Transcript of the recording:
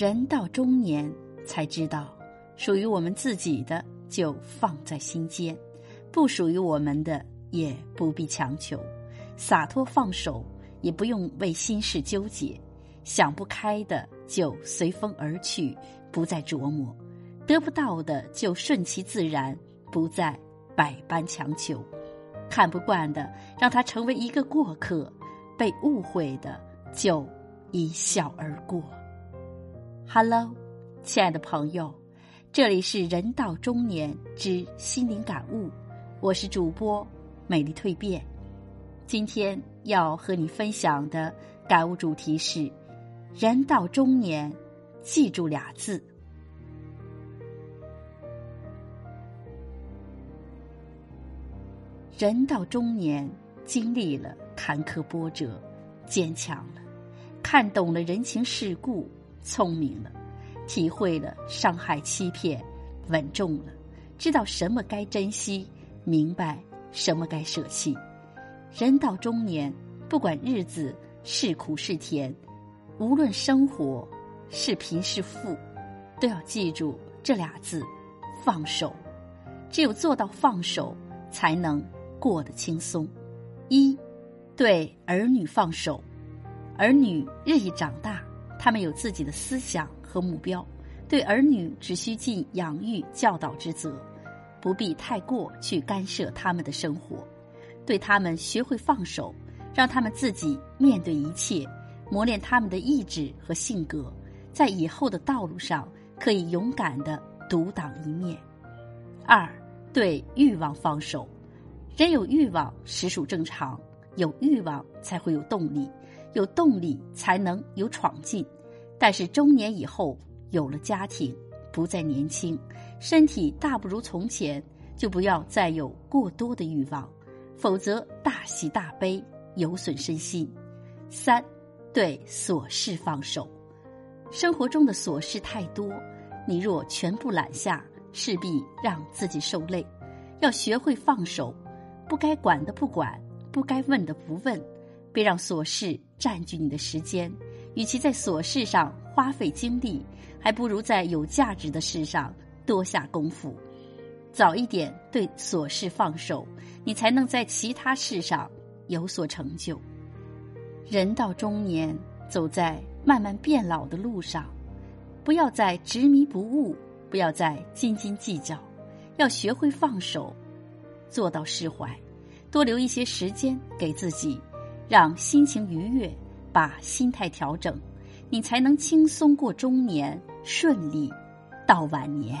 人到中年才知道，属于我们自己的就放在心间，不属于我们的也不必强求，洒脱放手，也不用为心事纠结。想不开的就随风而去，不再琢磨；得不到的就顺其自然，不再百般强求。看不惯的，让他成为一个过客；被误会的，就一笑而过。Hello，亲爱的朋友，这里是人到中年之心灵感悟，我是主播美丽蜕变。今天要和你分享的感悟主题是。人到中年，记住俩字。人到中年，经历了坎坷波折，坚强了，看懂了人情世故，聪明了，体会了伤害欺骗，稳重了，知道什么该珍惜，明白什么该舍弃。人到中年，不管日子是苦是甜。无论生活是贫是富，都要记住这俩字：放手。只有做到放手，才能过得轻松。一，对儿女放手。儿女日益长大，他们有自己的思想和目标，对儿女只需尽养育教导之责，不必太过去干涉他们的生活。对他们学会放手，让他们自己面对一切。磨练他们的意志和性格，在以后的道路上可以勇敢的独当一面。二，对欲望放手。人有欲望实属正常，有欲望才会有动力，有动力才能有闯劲。但是中年以后有了家庭，不再年轻，身体大不如从前，就不要再有过多的欲望，否则大喜大悲有损身心。三。对琐事放手，生活中的琐事太多，你若全部揽下，势必让自己受累。要学会放手，不该管的不管，不该问的不问，别让琐事占据你的时间。与其在琐事上花费精力，还不如在有价值的事上多下功夫。早一点对琐事放手，你才能在其他事上有所成就。人到中年，走在慢慢变老的路上，不要再执迷不悟，不要再斤斤计较，要学会放手，做到释怀，多留一些时间给自己，让心情愉悦，把心态调整，你才能轻松过中年，顺利到晚年。